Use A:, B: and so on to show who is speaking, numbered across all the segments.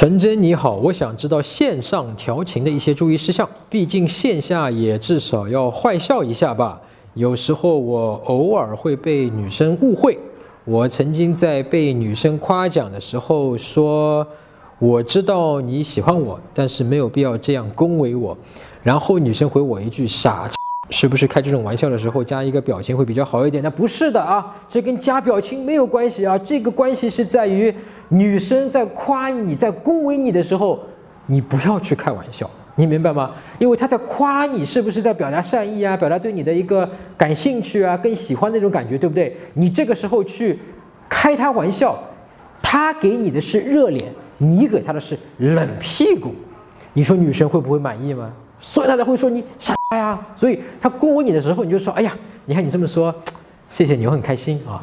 A: 纯真你好，我想知道线上调情的一些注意事项，毕竟线下也至少要坏笑一下吧。有时候我偶尔会被女生误会，我曾经在被女生夸奖的时候说，我知道你喜欢我，但是没有必要这样恭维我。然后女生回我一句傻。是不是开这种玩笑的时候加一个表情会比较好一点？那不是的啊，这跟加表情没有关系啊。这个关系是在于女生在夸你、在恭维你的时候，你不要去开玩笑，你明白吗？因为她在夸你，是不是在表达善意啊？表达对你的一个感兴趣啊、更喜欢那种感觉，对不对？你这个时候去开她玩笑，她给你的是热脸，你给她的是冷屁股，你说女生会不会满意吗？所以他才会说你傻哎呀，所以他恭维你的时候，你就说，哎呀，你看你这么说，谢谢你，我很开心啊。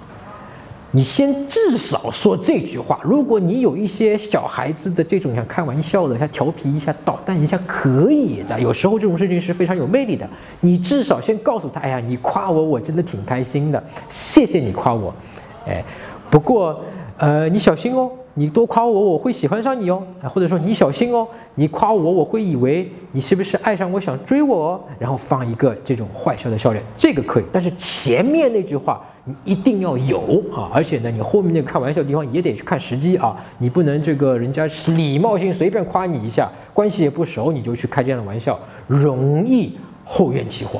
A: 你先至少说这句话。如果你有一些小孩子的这种想开玩笑的，想调皮一下、捣蛋一下，可以的。有时候这种事情是非常有魅力的。你至少先告诉他，哎呀，你夸我，我真的挺开心的，谢谢你夸我。哎，不过，呃，你小心哦。你多夸我，我会喜欢上你哦，啊或者说你小心哦，你夸我，我会以为你是不是爱上我，想追我，然后放一个这种坏笑的笑脸，这个可以，但是前面那句话你一定要有啊，而且呢，你后面那个开玩笑的地方也得去看时机啊，你不能这个人家礼貌性随便夸你一下，关系也不熟你就去开这样的玩笑，容易后院起火。